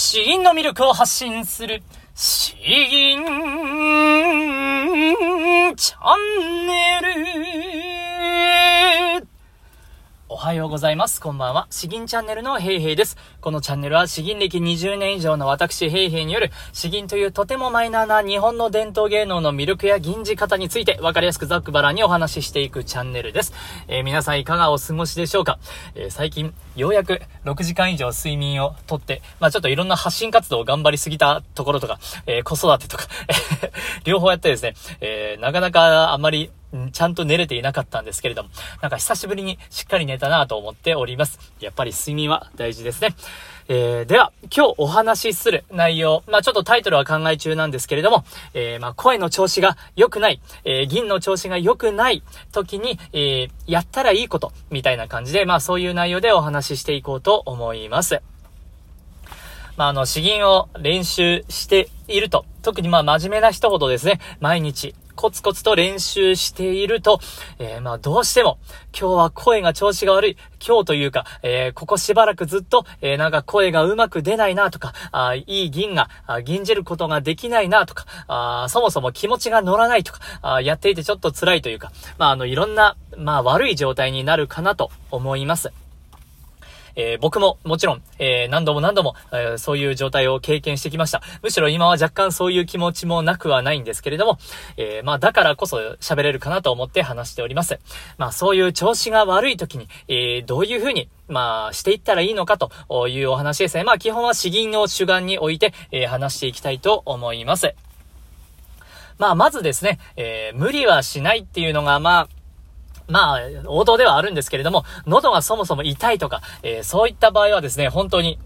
死因の魅力を発信する、死因チャンネル。おはようございます。こんばんは。詩吟チャンネルのヘイヘイです。このチャンネルは詩吟歴20年以上の私ヘイヘイによる詩吟というとてもマイナーな日本の伝統芸能の魅力や吟じ方について分かりやすくざっくばらにお話ししていくチャンネルです。えー、皆さんいかがお過ごしでしょうか、えー、最近ようやく6時間以上睡眠をとって、まあちょっといろんな発信活動を頑張りすぎたところとか、えー、子育てとか両方やってですね、えなかなかあまりちゃんと寝れていなかったんですけれども、なんか久しぶりにしっかり寝たなと思っております。やっぱり睡眠は大事ですね。えー、では、今日お話しする内容、まあちょっとタイトルは考え中なんですけれども、えー、まあ声の調子が良くない、えー、銀の調子が良くない時に、えー、やったらいいこと、みたいな感じで、まあそういう内容でお話ししていこうと思います。まあ、あの、詩吟を練習していると、特にまあ真面目な人ほどですね、毎日、コツコツと練習していると、えー、まあどうしても、今日は声が調子が悪い。今日というか、えー、ここしばらくずっと、えー、なんか声がうまく出ないなとか、あいい銀が、銀じることができないなとか、あそもそも気持ちが乗らないとか、あやっていてちょっと辛いというか、まああの、いろんな、まあ悪い状態になるかなと思います。えー、僕ももちろん、えー、何度も何度も、えー、そういう状態を経験してきました。むしろ今は若干そういう気持ちもなくはないんですけれども、えまあだからこそ喋れるかなと思って話しております。まあそういう調子が悪い時に、えどういうふうに、まあしていったらいいのかというお話ですね。まあ基本は詩吟を主眼に置いて、え話していきたいと思います。まあまずですね、え無理はしないっていうのが、まあ、まあ、王道ではあるんですけれども、喉がそもそも痛いとか、えー、そういった場合はですね、本当に、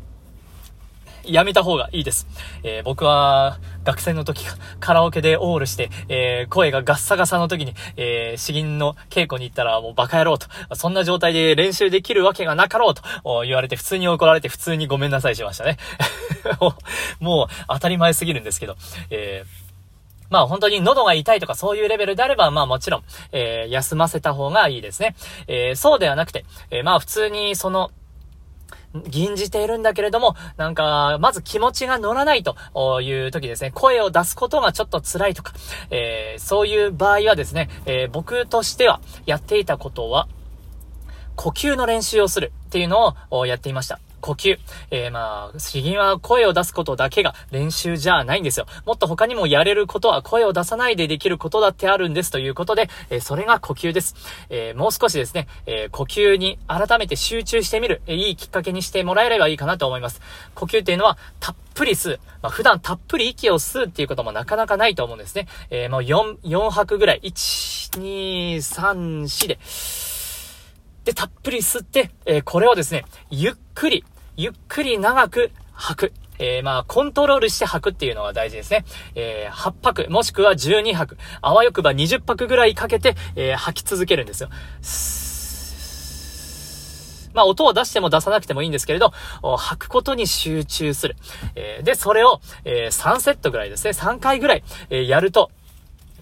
やめた方がいいです。えー、僕は、学生の時、カラオケでオールして、えー、声がガッサガサの時に、えー、詩吟の稽古に行ったらもうバカ野郎と、そんな状態で練習できるわけがなかろうと言われて、普通に怒られて、普通にごめんなさいしましたね。もう、当たり前すぎるんですけど、えーまあ本当に喉が痛いとかそういうレベルであれば、まあもちろん、えー、休ませた方がいいですね。えー、そうではなくて、えー、まあ普通にその、吟じているんだけれども、なんか、まず気持ちが乗らないという時ですね、声を出すことがちょっと辛いとか、えー、そういう場合はですね、えー、僕としてはやっていたことは、呼吸の練習をするっていうのをやっていました。呼吸。えー、まあ、詩吟は声を出すことだけが練習じゃないんですよ。もっと他にもやれることは声を出さないでできることだってあるんですということで、えー、それが呼吸です。えー、もう少しですね、え呼吸に改めて集中してみる、えいいきっかけにしてもらえればいいかなと思います。呼吸っていうのは、たっぷり吸う。まあ、普段たっぷり息を吸うっていうこともなかなかないと思うんですね。えもう4、4拍ぐらい。1、2、3、4で、で、たっぷり吸って、え、これをですね、ゆっくり、ゆっくり長く吐く。えー、まあ、コントロールして吐くっていうのが大事ですね。えー、8拍、もしくは12拍、あわよくば20拍ぐらいかけて、えー、吐き続けるんですよ。まあ、音を出しても出さなくてもいいんですけれど、吐くことに集中する。えー、で、それを、えー、3セットぐらいですね、3回ぐらい、えー、やると、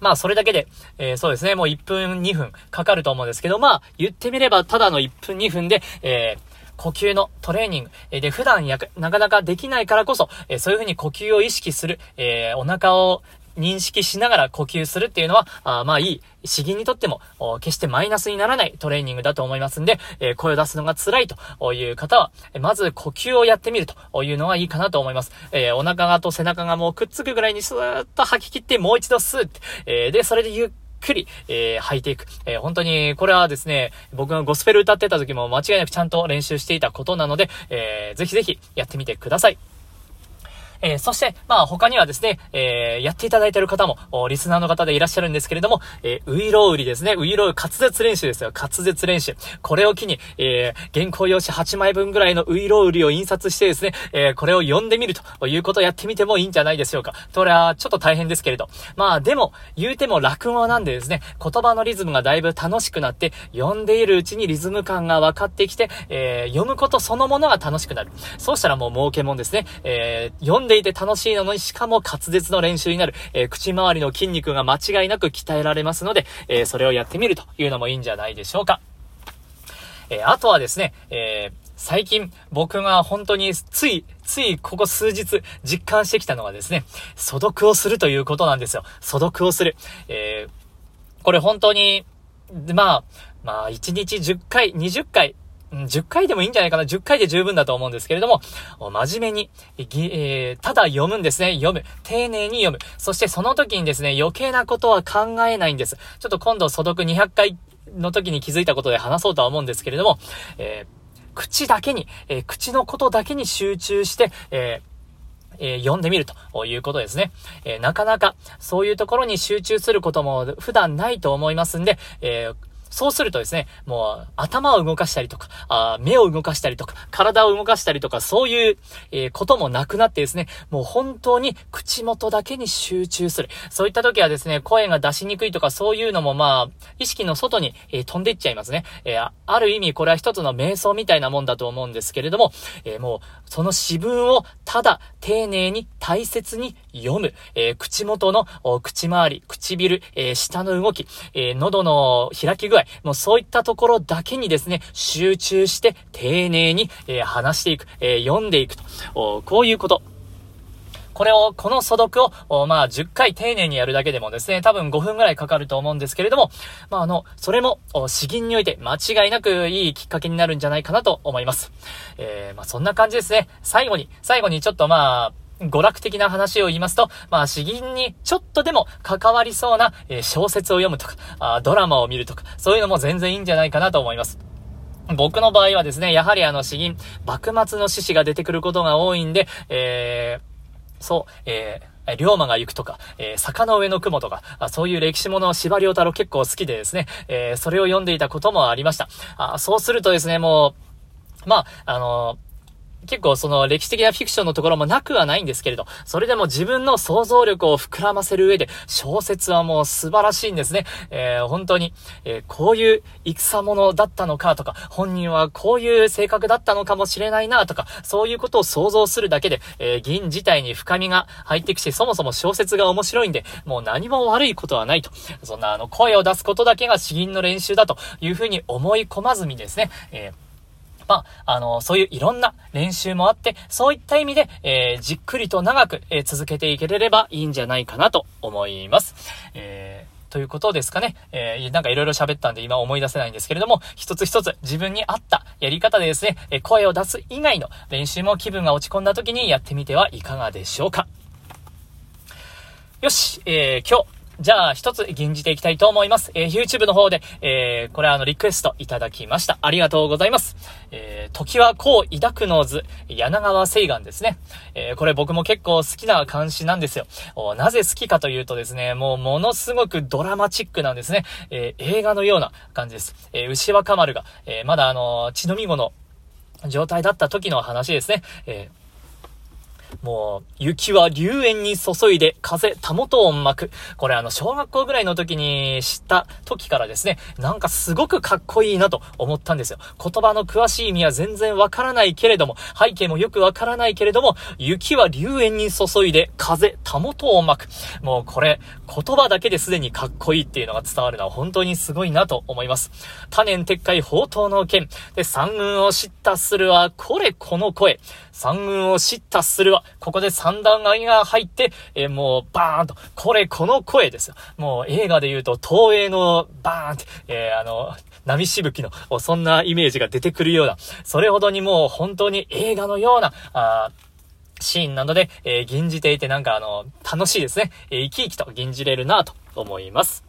まあ、それだけで、えー、そうですね、もう1分、2分かかると思うんですけど、まあ、言ってみれば、ただの1分、2分で、えー、呼吸のトレーニング、えで、普段やなかなかできないからこそ、えそういう風に呼吸を意識する、え、お腹を認識しながら呼吸するっていうのは、あまあいい、詩吟にとっても、決してマイナスにならないトレーニングだと思いますんで、えー、声を出すのが辛いという方は、まず呼吸をやってみるというのはいいかなと思います。えー、お腹と背中がもうくっつくぐらいにスーッと吐き切ってもう一度スーッて、えー、で、それでゆっくり、えー、履いていく。えー、本当に、これはですね、僕がゴスペル歌ってた時も間違いなくちゃんと練習していたことなので、えー、ぜひぜひやってみてください。えー、そして、まあ他にはですね、えー、やっていただいている方も、リスナーの方でいらっしゃるんですけれども、えー、ウイロウリですね、ウイロウ滑舌練習ですよ、滑舌練習。これを機に、えー、原稿用紙8枚分ぐらいのウイロウリを印刷してですね、えー、これを読んでみるということをやってみてもいいんじゃないでしょうか。それはちょっと大変ですけれど。まあでも、言うても落語なんでですね、言葉のリズムがだいぶ楽しくなって、読んでいるうちにリズム感が分かってきて、えー、読むことそのものが楽しくなる。そうしたらもう儲けもんですね。えー、読んでいて楽しいのに、しかも滑舌の練習になる、えー、口周りの筋肉が間違いなく鍛えられますので、えー、それをやってみるというのもいいんじゃないでしょうか。え、あとはですね、え、最近僕が本当につい、ついここ数日実感してきたのがですね、素読をするということなんですよ。素読をする。え、これ本当に、まあ、まあ、1日10回、20回、10回でもいいんじゃないかな。10回で十分だと思うんですけれども、真面目に、えー、ただ読むんですね。読む。丁寧に読む。そしてその時にですね、余計なことは考えないんです。ちょっと今度素読200回の時に気づいたことで話そうとは思うんですけれども、えー、口だけに、えー、口のことだけに集中して、えーえ、読んでみるということですね。え、なかなかそういうところに集中することも普段ないと思いますんで、えーそうするとですね、もう頭を動かしたりとか、あ目を動かしたりとか、体を動かしたりとか、そういう、えー、こともなくなってですね、もう本当に口元だけに集中する。そういった時はですね、声が出しにくいとかそういうのもまあ、意識の外に、えー、飛んでいっちゃいますね。えー、ある意味これは一つの瞑想みたいなもんだと思うんですけれども、えもうその詩文をただ丁寧に大切に読む。え口元の口周り、唇、え下の動き、え喉の開き具合、もうそういったところだけにですね、集中して丁寧に、えー、話していく、えー、読んでいくと、こういうこと。これを、この素読を、まあ、10回丁寧にやるだけでもですね、多分5分ぐらいかかると思うんですけれども、まあ、あの、それも、詩吟において間違いなくいいきっかけになるんじゃないかなと思います。えー、まあ、そんな感じですね。最後に、最後にちょっとまあ、娯楽的な話を言いますと、まあ、詩吟にちょっとでも関わりそうな、え、小説を読むとかあ、ドラマを見るとか、そういうのも全然いいんじゃないかなと思います。僕の場合はですね、やはりあの詩吟、幕末の志士が出てくることが多いんで、えー、そう、えー、龍馬が行くとか、えー、坂の上の雲とか、あそういう歴史ものを司馬太郎結構好きでですね、えー、それを読んでいたこともありました。あそうするとですね、もう、まあ、あのー結構その歴史的なフィクションのところもなくはないんですけれど、それでも自分の想像力を膨らませる上で、小説はもう素晴らしいんですね。えー、本当に、えー、こういう戦者だったのかとか、本人はこういう性格だったのかもしれないなとか、そういうことを想像するだけで、えー、銀自体に深みが入ってきて、そもそも小説が面白いんで、もう何も悪いことはないと。そんなあの、声を出すことだけが詩吟の練習だというふうに思い込まずにですね、えーまあ、あの、そういういろんな練習もあって、そういった意味で、えー、じっくりと長く、えー、続けていければいいんじゃないかなと思います。えー、ということですかね。えー、なんかいろいろ喋ったんで今思い出せないんですけれども、一つ一つ自分に合ったやり方でですね、え声を出す以外の練習も気分が落ち込んだ時にやってみてはいかがでしょうか。よし、えー、今日、じゃあ、一つ吟じていきたいと思います。えー、YouTube の方で、えー、これあの、リクエストいただきました。ありがとうございます。えー、時はこう抱くの図、柳川聖願ですね。えー、これ僕も結構好きな漢詩なんですよ。なぜ好きかというとですね、もうものすごくドラマチックなんですね。えー、映画のような感じです。えー、牛若丸が、えー、まだあの、血のみ子の状態だった時の話ですね。えーもう、雪は流煙に注いで風、たもとを巻く。これあの、小学校ぐらいの時に知った時からですね、なんかすごくかっこいいなと思ったんですよ。言葉の詳しい意味は全然わからないけれども、背景もよくわからないけれども、雪は流煙に注いで風、たもとを巻く。もうこれ、言葉だけですでにかっこいいっていうのが伝わるのは本当にすごいなと思います。多年撤回宝刀の剣。で、三軍を知ったするは、これこの声。三軍を知ったするは、ここで三段階が入って、えー、もう、バーンと、これ、この声ですよ。もう、映画で言うと、東映の、バーンって、えー、あの、波しぶきの、そんなイメージが出てくるような、それほどにもう、本当に映画のような、あシーンなので、えー、吟じていてなんかあの、楽しいですね。えー、生き生きと吟じれるなと思います。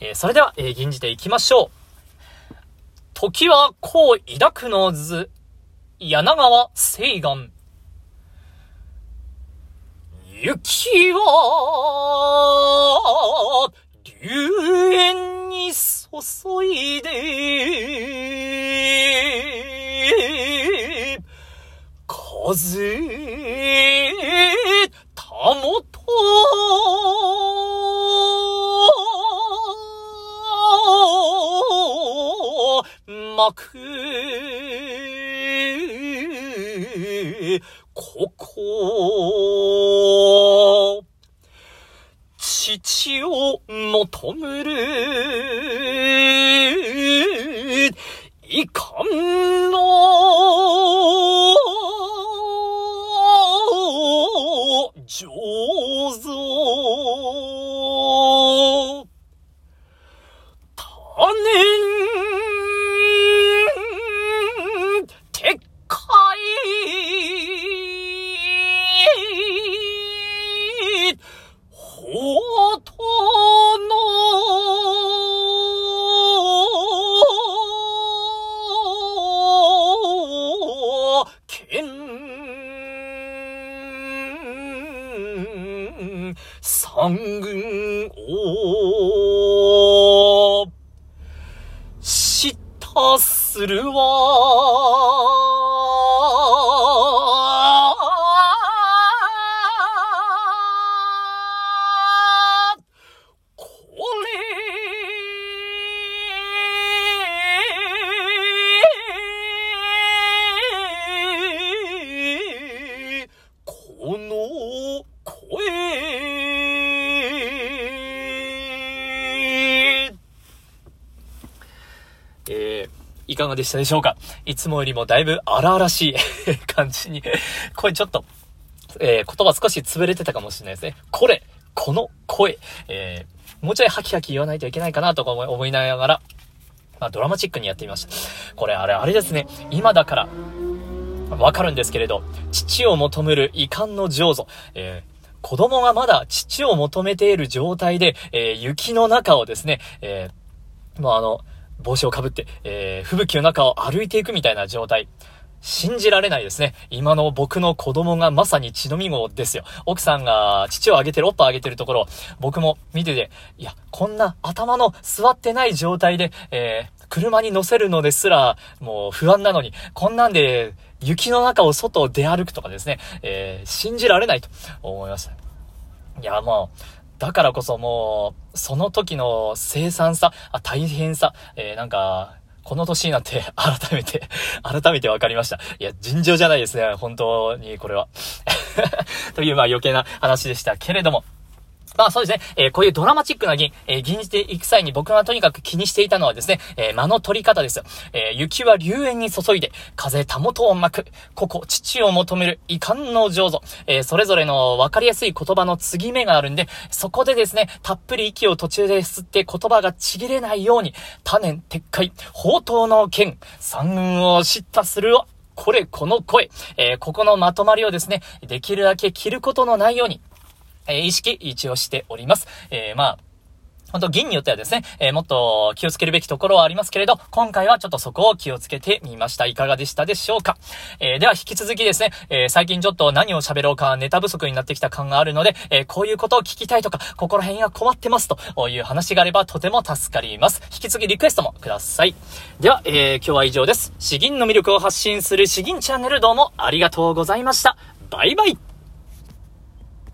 えー、それでは、えー、吟じていきましょう。時はこう抱くの図、柳川聖願。雪は、流煙に注いで、風、たもと、まく、ここ、父を求める、するわ。がでしたでしょうか？いつもよりもだいぶ荒々しい 感じに、声ちょっと、えー、言葉少し潰れてたかもしれないですね。これ、この声、えー、もうちょいハキハキ言わないといけないかなとか思いながら、まあ、ドラマチックにやってみました。これ、あれ、あれですね。今だから、わかるんですけれど、父を求める遺憾の上手。えー子供がまだ父を求めている状態で、えー、雪の中をですね、えー、もうあの、帽子をかぶって、えー、吹雪の中を歩いていくみたいな状態。信じられないですね。今の僕の子供がまさに血のみ子ですよ。奥さんが父をあげてる、おっぱいあげてるところ、僕も見てて、いや、こんな頭の座ってない状態で、えー、車に乗せるのですら、もう不安なのに、こんなんで、雪の中を外を出歩くとかですね、えー、信じられないと思いました。いや、もう、だからこそもう、その時の生産さ、あ大変さ、えー、なんか、この年になって 改めて改めて分かりました。いや、尋常じゃないですね。本当にこれは という、まあ余計な話でしたけれども。まあそうですね、えー、こういうドラマチックな銀、えー、銀じていく際に僕がとにかく気にしていたのはですね、えー、間の取り方です。え雪は流煙に注いで、風たもとを巻く、ここ、父を求める遺憾の上手。えそれぞれの分かりやすい言葉の継ぎ目があるんで、そこでですね、たっぷり息を途中で吸って言葉がちぎれないように、多年撤回、宝刀の剣、三軍を叱咤するこれ、この声、えここのまとまりをですね、できるだけ切ることのないように、え意識一応しております。えー、まあ、本当銀によってはですね、えー、もっと気をつけるべきところはありますけれど、今回はちょっとそこを気をつけてみました。いかがでしたでしょうか？えー、では引き続きですね、えー、最近ちょっと何を喋ろうかネタ不足になってきた感があるので、えこういうことを聞きたいとか、ここら辺が困ってますという話があればとても助かります。引き続きリクエストもください。では、え今日は以上です。詩吟の魅力を発信する詩吟チャンネルどうもありがとうございました。バイバイ